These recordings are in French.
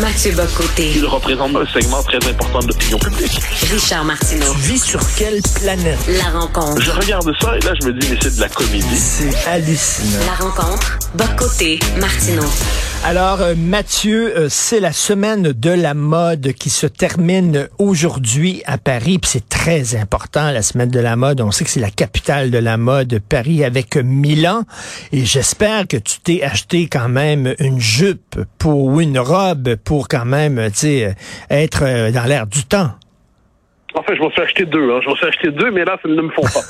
Mathieu Bocoté. Il représente un segment très important de l'opinion publique. Richard Martineau. Tu vis sur quelle planète? La rencontre. Je regarde ça et là, je me dis, mais c'est de la comédie. C'est hallucinant. La rencontre. Bocoté. Martineau. Alors, euh, Mathieu, euh, c'est la semaine de la mode qui se termine aujourd'hui à Paris. Puis c'est très important, la semaine de la mode. On sait que c'est la capitale de la mode, Paris, avec Milan. Et j'espère que tu t'es acheté quand même une jupe pour, ou une robe pour quand même, tu sais, être euh, dans l'air du temps. En fait, je m'en suis acheté deux. Hein. Je m'en suis acheté deux, mais là, ça ne me font pas.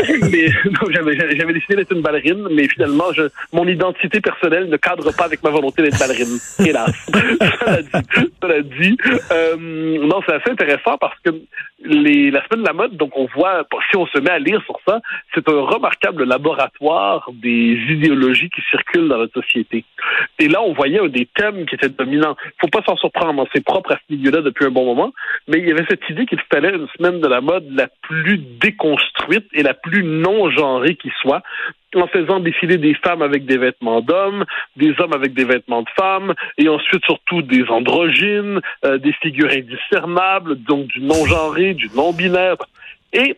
mais j'avais, j'avais décidé d'être une ballerine, mais finalement, je, mon identité personnelle ne cadre pas avec ma volonté d'être ballerine. Hélas. cela dit, cela dit euh, non, c'est assez intéressant parce que la semaine de la mode, donc on voit, si on se met à lire sur ça, c'est un remarquable laboratoire des idéologies qui circulent dans notre société. Et là, on voyait un des thèmes qui était dominant. Faut pas s'en surprendre, c'est propre à ce milieu-là depuis un bon moment, mais il y avait cette idée qu'il fallait une semaine de la mode la plus déconstruite et la plus non-genrée qui soit, en faisant défiler des femmes avec des vêtements d'hommes, des hommes avec des vêtements de femmes, et ensuite surtout des androgynes, euh, des figures indiscernables, donc du non-genré, du non-binaire. Et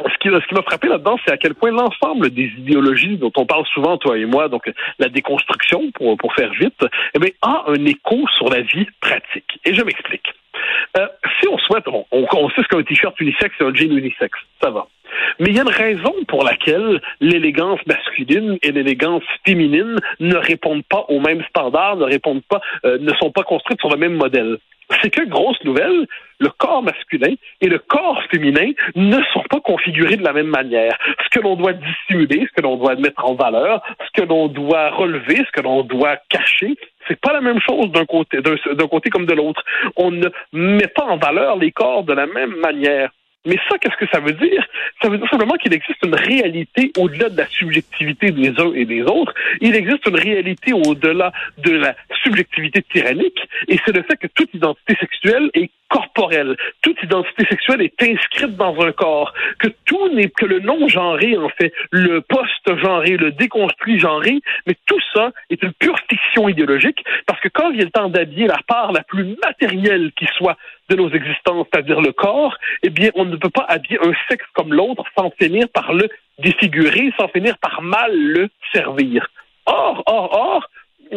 ce qui, ce qui m'a frappé là-dedans, c'est à quel point l'ensemble des idéologies dont on parle souvent, toi et moi, donc la déconstruction, pour, pour faire vite, eh bien, a un écho sur la vie pratique. Et je m'explique. Euh, si on souhaite, on, on sait ce qu'un t-shirt unisexe et un jean unisexe, ça va. Mais il y a une raison pour laquelle l'élégance masculine et l'élégance féminine ne répondent pas aux mêmes standards, ne répondent pas, euh, ne sont pas construites sur le même modèle. C'est que, grosse nouvelle, le corps masculin et le corps féminin ne sont pas configurés de la même manière. Ce que l'on doit dissimuler, ce que l'on doit mettre en valeur, ce que l'on doit relever, ce que l'on doit cacher, c'est pas la même chose d'un côté, d'un côté comme de l'autre. On ne met pas en valeur les corps de la même manière. Mais ça, qu'est-ce que ça veut dire? Ça veut dire simplement qu'il existe une réalité au-delà de la subjectivité des uns et des autres. Il existe une réalité au-delà de la subjectivité tyrannique, et c'est le fait que toute identité sexuelle est corporelle. Toute identité sexuelle est inscrite dans un corps. Que tout n'est que le non-genré, en fait, le post-genré, le déconstruit genré, mais tout ça est une pure fiction idéologique, parce que quand vient le temps d'habiller la part la plus matérielle qui soit nos existences, c'est-à-dire le corps, eh bien, on ne peut pas habiller un sexe comme l'autre sans finir par le défigurer, sans finir par mal le servir. Or, or, or,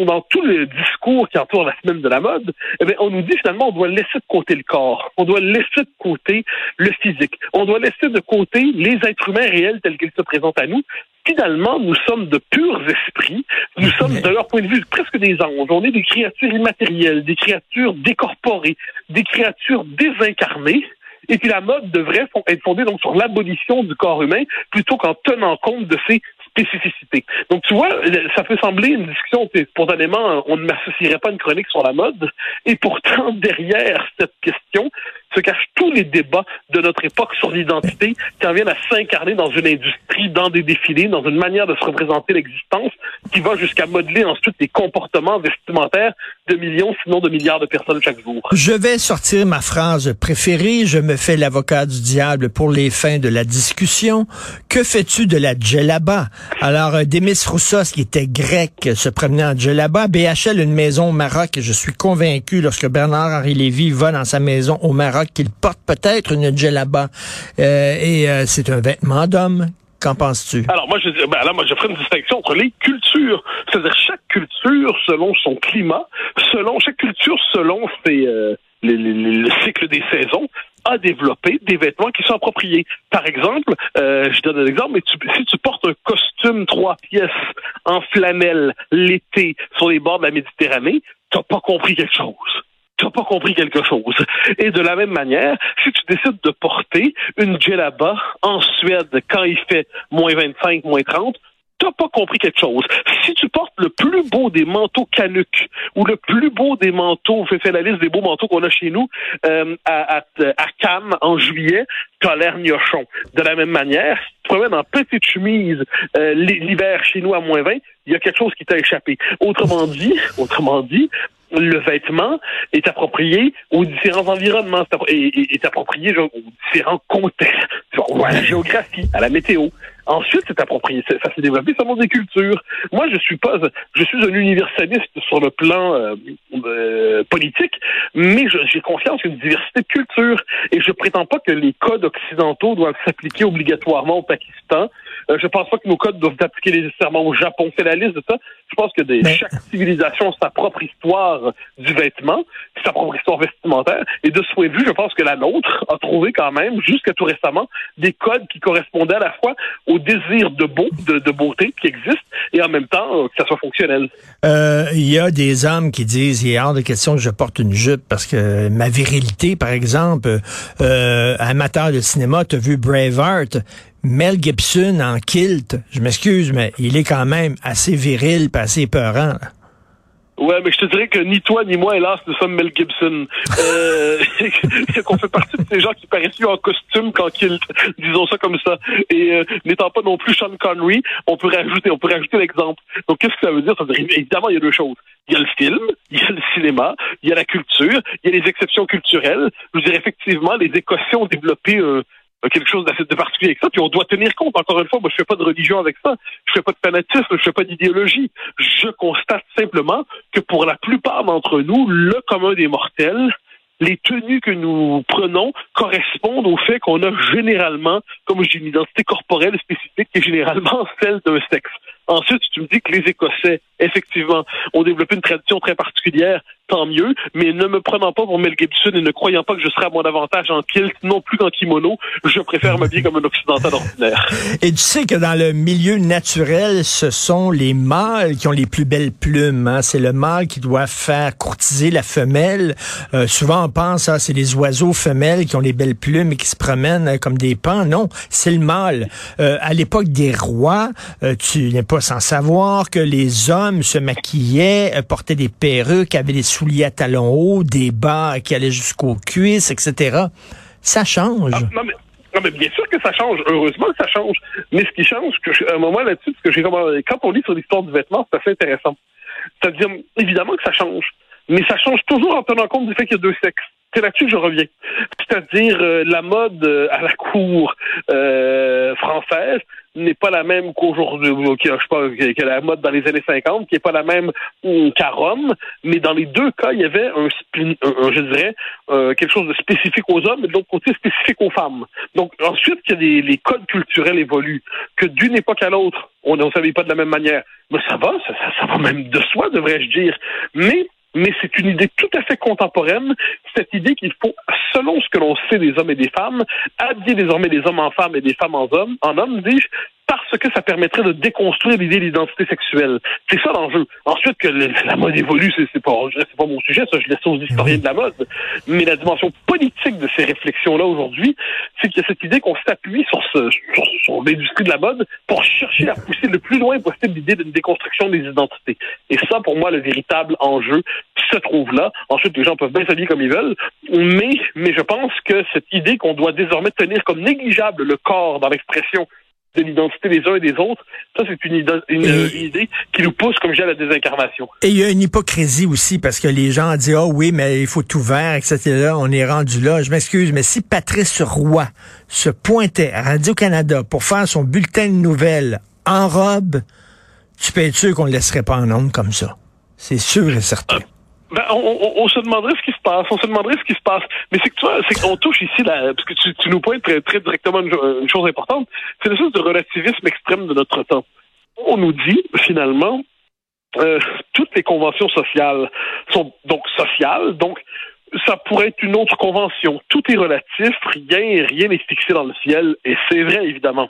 dans tout le discours qui entoure la semaine de la mode, eh bien, on nous dit finalement on doit laisser de côté le corps, on doit laisser de côté le physique, on doit laisser de côté les êtres humains réels tels qu'ils se présentent à nous. Finalement, nous sommes de purs esprits, nous sommes de leur point de vue presque des anges, on est des créatures immatérielles, des créatures décorporées, des créatures désincarnées. Et puis la mode devrait être fondée donc sur l'abolition du corps humain plutôt qu'en tenant compte de ses spécificité. Donc, tu vois, ça peut sembler une discussion, spontanément, on ne m'associerait pas une chronique sur la mode, et pourtant, derrière cette question, se cachent tous les débats de notre époque sur l'identité qui en viennent à s'incarner dans une industrie, dans des défilés, dans une manière de se représenter l'existence qui va jusqu'à modeler ensuite les comportements vestimentaires de millions, sinon de milliards de personnes chaque jour. Je vais sortir ma phrase préférée. Je me fais l'avocat du diable pour les fins de la discussion. Que fais-tu de la djellaba? Alors, euh, Demis Roussos, qui était grec, se promenait en djellaba. BHL, une maison au Maroc. Et je suis convaincu, lorsque Bernard-Henri Lévy va dans sa maison au Maroc, qu'il porte peut-être une djellaba. Euh, et euh, c'est un vêtement d'homme. Qu'en penses-tu? Alors, moi, je, ben, alors, moi, je ferai une distinction entre les cultures. C'est-à-dire, chaque culture, selon son climat, selon, chaque culture, selon ses, euh, le cycle des saisons, a développé des vêtements qui sont appropriés. Par exemple, euh, je donne un exemple, mais tu, si tu portes un costume trois pièces en flanelle l'été sur les bords de la Méditerranée, t'as pas compris quelque chose tu n'as pas compris quelque chose. Et de la même manière, si tu décides de porter une djellaba en Suède quand il fait moins 25, moins 30, t'as pas compris quelque chose. Si tu portes le plus beau des manteaux canucks ou le plus beau des manteaux, fais, fais la liste des beaux manteaux qu'on a chez nous euh, à, à, à, Cannes en juillet, t'as l'air gnochon. De la même manière, si tu te promènes en petite chemise euh, l'hiver chez nous à moins 20, il y a quelque chose qui t'a échappé. Autrement dit, autrement dit, le vêtement est approprié aux différents environnements, est, approprié aux différents contextes, à la géographie, à la météo. Ensuite, c'est approprié, ça s'est développé selon des cultures. Moi, je suis pas, je suis un universaliste sur le plan euh, euh, politique, mais j'ai confiance une diversité de cultures et je prétends pas que les codes occidentaux doivent s'appliquer obligatoirement au Pakistan. Euh, je pense pas que nos codes doivent s'appliquer nécessairement au Japon. C'est la liste de ça. Je pense que des, chaque civilisation a sa propre histoire du vêtement, sa propre histoire vestimentaire. Et de ce point de vue, je pense que la nôtre a trouvé quand même, jusqu'à tout récemment, des codes qui correspondaient à la fois au désir de beau, de, beauté qui existe, et en même temps euh, que ça soit fonctionnel. Euh, il y a des hommes qui disent, il est hors de question que je porte une jupe parce que ma virilité, par exemple, euh, amateur de cinéma, tu as vu Braveheart, Mel Gibson en kilt, je m'excuse, mais il est quand même assez viril, pas assez peurant. Ouais, mais je te dirais que ni toi ni moi, hélas, nous sommes Mel Gibson. Euh, qu'on fait partie de ces gens qui paraissent mieux en costume qu'en kilt, disons ça comme ça. Et euh, n'étant pas non plus Sean Connery, on peut rajouter, on peut rajouter l'exemple. Donc qu'est-ce que ça veut dire? Ça veut dire évidemment il y a deux choses. Il y a le film, il y a le cinéma, il y a la culture, il y a les exceptions culturelles. Je veux dire effectivement, les Écossais ont développé euh, quelque chose de particulier avec ça, puis on doit tenir compte. Encore une fois, moi, je fais pas de religion avec ça, je fais pas de fanatisme, je fais pas d'idéologie. Je constate simplement que pour la plupart d'entre nous, le commun des mortels, les tenues que nous prenons correspondent au fait qu'on a généralement, comme dis, une identité corporelle spécifique qui est généralement celle d'un sexe. Ensuite, tu me dis que les Écossais, effectivement, ont développé une tradition très particulière tant mieux, mais ne me prenant pas pour Mel Gibson et ne croyant pas que je serai à mon avantage en kilt, non plus qu'en kimono, je préfère m'habiller comme un occidental ordinaire. Et tu sais que dans le milieu naturel, ce sont les mâles qui ont les plus belles plumes. Hein? C'est le mâle qui doit faire courtiser la femelle. Euh, souvent, on pense, ah, c'est les oiseaux femelles qui ont les belles plumes et qui se promènent euh, comme des pans. Non, c'est le mâle. Euh, à l'époque des rois, tu n'es pas sans savoir que les hommes se maquillaient, portaient des perruques, avaient des souliers à talons hauts, des bas qui allaient jusqu'aux cuisses, etc. Ça change. Ah, non, mais, bien sûr que ça change. Heureusement que ça change. Mais ce qui change, que à un moment là-dessus, que j'ai quand on lit sur l'histoire du vêtement, c'est assez intéressant. C'est-à-dire, évidemment que ça change. Mais ça change toujours en tenant compte du fait qu'il y a deux sexes. C'est là-dessus que je reviens. C'est-à-dire euh, la mode euh, à la cour euh, française n'est pas la même qu'aujourd'hui, je sais pas, que la mode dans les années 50, qui est pas la même qu'à Rome, mais dans les deux cas, il y avait un, je dirais, quelque chose de spécifique aux hommes, et de l'autre côté spécifique aux femmes. Donc ensuite, que les, les codes culturels évoluent, que d'une époque à l'autre, on ne savait pas de la même manière. Mais ça va, ça, ça va même de soi, devrais-je dire. Mais mais c'est une idée tout à fait contemporaine, cette idée qu'il faut, selon ce que l'on sait des hommes et des femmes, habiller désormais les hommes en femmes et des femmes en hommes, en hommes, dis-je, parce que ça permettrait de déconstruire l'idée d'identité sexuelle. C'est ça l'enjeu. Ensuite, que la mode évolue, c'est pas, c'est pas mon sujet, ça, je laisse aux historiens de la mode. Mais la dimension politique de ces réflexions-là aujourd'hui, c'est qu'il y a cette idée qu'on s'appuie sur, ce, sur, l'industrie de la mode pour chercher à pousser le plus loin possible l'idée d'une déconstruction des identités. Et ça, pour moi, le véritable enjeu se trouve là. Ensuite, les gens peuvent bien s'habiller comme ils veulent, mais, mais je pense que cette idée qu'on doit désormais tenir comme négligeable le corps dans l'expression de l'identité des uns et des autres. Ça, c'est une, idée qui nous pousse, comme j'ai à la désincarnation. Et il y a une hypocrisie aussi, parce que les gens disent, oh oui, mais il faut tout vert, etc. On est rendu là. Je m'excuse, mais si Patrice Roy se pointait à Radio-Canada pour faire son bulletin de nouvelles en robe, tu peux être sûr qu'on ne le laisserait pas en ondes comme ça. C'est sûr et certain. Ben, on, se demanderait ce qui se passe, on se demanderait ce qui se passe. Mais c'est que tu vois, c'est qu'on touche ici, là, parce que tu, nous pointes très, très directement une, chose importante, c'est le sens de relativisme extrême de notre temps. On nous dit, finalement, euh, toutes les conventions sociales sont donc sociales, donc ça pourrait être une autre convention. Tout est relatif, rien, rien n'est fixé dans le ciel, et c'est vrai, évidemment.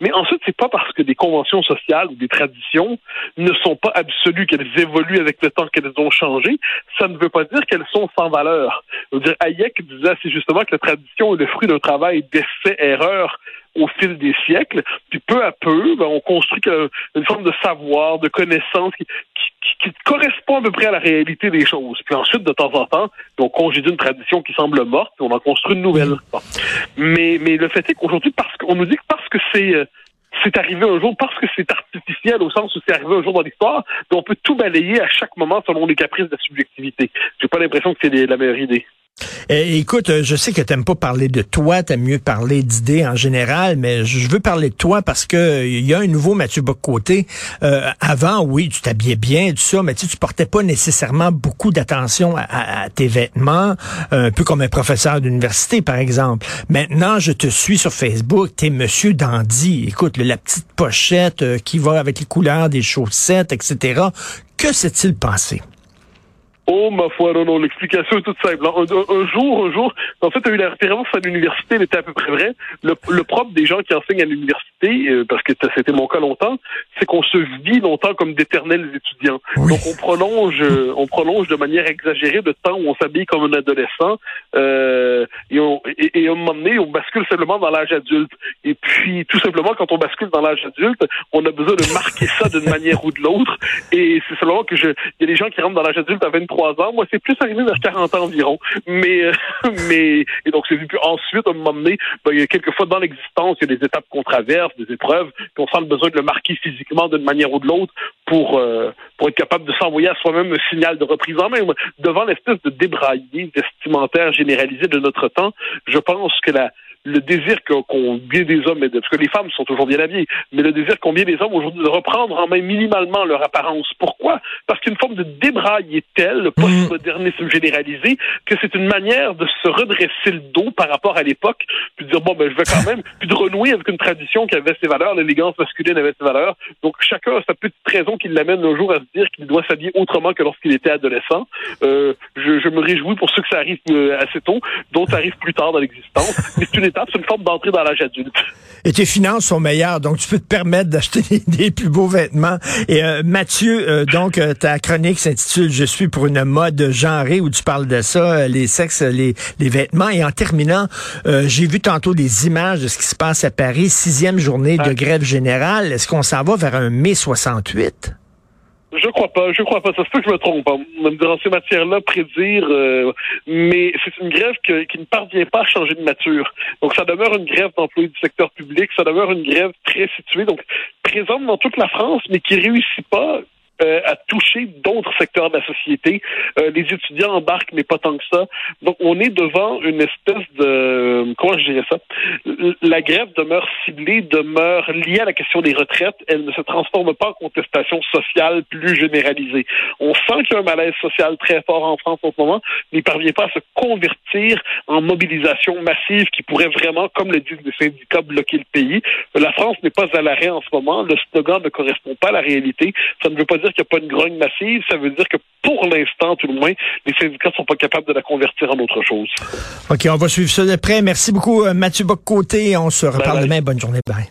Mais ensuite, c'est pas parce que des conventions sociales ou des traditions ne sont pas absolues, qu'elles évoluent avec le temps, qu'elles ont changé. Ça ne veut pas dire qu'elles sont sans valeur. Je veux dire, Hayek disait assez justement que la tradition est le fruit d'un travail d'essai-erreur au fil des siècles. Puis peu à peu, ben, on construit une forme de savoir, de connaissance qui, qui, correspond à peu près à la réalité des choses. Puis ensuite, de temps en temps, on congédie une tradition qui semble morte, puis on en construit une nouvelle. Mais, mais le fait est qu'aujourd'hui, parce qu'on nous dit que parce que c'est euh, c'est arrivé un jour parce que c'est artificiel au sens où c'est arrivé un jour dans l'histoire, mais on peut tout balayer à chaque moment selon les caprices de la subjectivité. J'ai pas l'impression que c'est la meilleure idée. Eh, écoute, euh, je sais que t'aimes pas parler de toi, t'aimes mieux parler d'idées en général, mais je veux parler de toi parce que il y a un nouveau Mathieu Bocoté. Euh, avant, oui, tu t'habillais bien, tout ça, mais tu, tu portais pas nécessairement beaucoup d'attention à, tes vêtements, un peu comme un professeur d'université, par exemple. Maintenant, je te suis sur Facebook, t'es Monsieur Dandy. Écoute, la petite pochette euh, qui va avec les couleurs des chaussettes, etc. Que s'est-il passé? Oh, ma foi, non, non, l'explication est toute simple. Un, jour, un jour, en fait, tu as eu la référence à l'université, elle était à peu près vrai. Le, le propre des gens qui enseignent à l'université, euh, parce que c'était mon cas longtemps, c'est qu'on se vit longtemps comme d'éternels étudiants. Donc, on prolonge, euh, on prolonge de manière exagérée le temps où on s'habille comme un adolescent, euh, et, on, et, et, à un moment donné, on bascule simplement dans l'âge adulte. Et puis, tout simplement, quand on bascule dans l'âge adulte, on a besoin de marquer ça d'une manière ou de l'autre. Et c'est seulement que je, il y a des gens qui rentrent dans l'âge adulte à 23 ans. Moi, c'est plus arrivé vers 40 ans environ. Mais, euh, mais, et donc, c'est. Puis ensuite, à un moment donné, ben, il y a quelquefois dans l'existence, il y a des étapes qu'on traverse, des épreuves, puis on sent le besoin de le marquer physiquement d'une manière ou de l'autre pour, euh, pour être capable de s'envoyer à soi-même un signal de reprise en main. Devant l'espèce de débraillé vestimentaire généralisé de notre temps, je pense que la, le désir qu'ont bien des hommes, parce que les femmes sont toujours bien habillées, mais le désir qu'ont bien des hommes aujourd'hui de reprendre en main minimalement leur apparence. Pourquoi? Parce qu'une forme de débraille est telle, le postmodernisme généralisé, que c'est une manière de se redresser le dos par rapport à l'époque, puis de dire, bon, ben, je vais quand même, puis de renouer avec une tradition qui avait ses valeurs, l'élégance masculine avait ses valeurs. Donc, chacun a sa petite raison qui l'amène un jour à se dire qu'il doit s'habiller autrement que lorsqu'il était adolescent. Euh, je, je, me réjouis pour ceux que ça arrive euh, assez tôt, d'autres arrivent plus tard dans l'existence. Mais c'est une c'est une forme d'entrée dans l'âge adulte. Et tes finances sont meilleures, donc tu peux te permettre d'acheter des plus beaux vêtements. Et euh, Mathieu, euh, donc euh, ta chronique s'intitule Je suis pour une mode genrée où tu parles de ça, les sexes, les, les vêtements. Et en terminant, j'ai vu tantôt des images de ce qui se passe à Paris, sixième journée de grève générale. Est-ce qu'on s'en va vers un mai 68? Je crois pas, je crois pas. Ça se peut que je me trompe. Hein. Dans ces matières-là, prédire, euh, mais c'est une grève qui ne parvient pas à changer de nature. Donc, ça demeure une grève d'employés du secteur public, ça demeure une grève très située, donc présente dans toute la France, mais qui réussit pas euh, à toucher d'autres secteurs de la société. Euh, les étudiants embarquent, mais pas tant que ça. Donc, on est devant une espèce de... Comment je dirais ça? La grève demeure ciblée, demeure liée à la question des retraites. Elle ne se transforme pas en contestation sociale plus généralisée. On sent qu'il y a un malaise social très fort en France en ce moment, mais il parvient pas à se convertir en mobilisation massive qui pourrait vraiment, comme le disent les syndicats, bloquer le pays. La France n'est pas à l'arrêt en ce moment. Le slogan ne correspond pas à la réalité. Ça ne veut pas dire qu'il n'y a pas une grogne massive, ça veut dire que pour l'instant, tout le moins, les syndicats ne sont pas capables de la convertir en autre chose. OK, on va suivre ça de près. Merci beaucoup, euh, Mathieu Boccoté. On se reparle demain. Bonne journée. Bye.